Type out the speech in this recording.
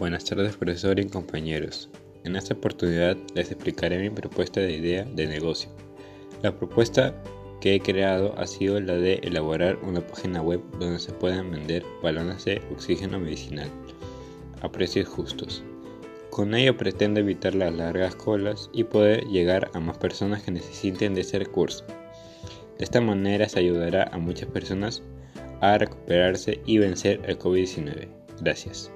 Buenas tardes profesor y compañeros. En esta oportunidad les explicaré mi propuesta de idea de negocio. La propuesta que he creado ha sido la de elaborar una página web donde se puedan vender balones de oxígeno medicinal a precios justos. Con ello pretendo evitar las largas colas y poder llegar a más personas que necesiten de ese recurso. De esta manera se ayudará a muchas personas a recuperarse y vencer el COVID-19. Gracias.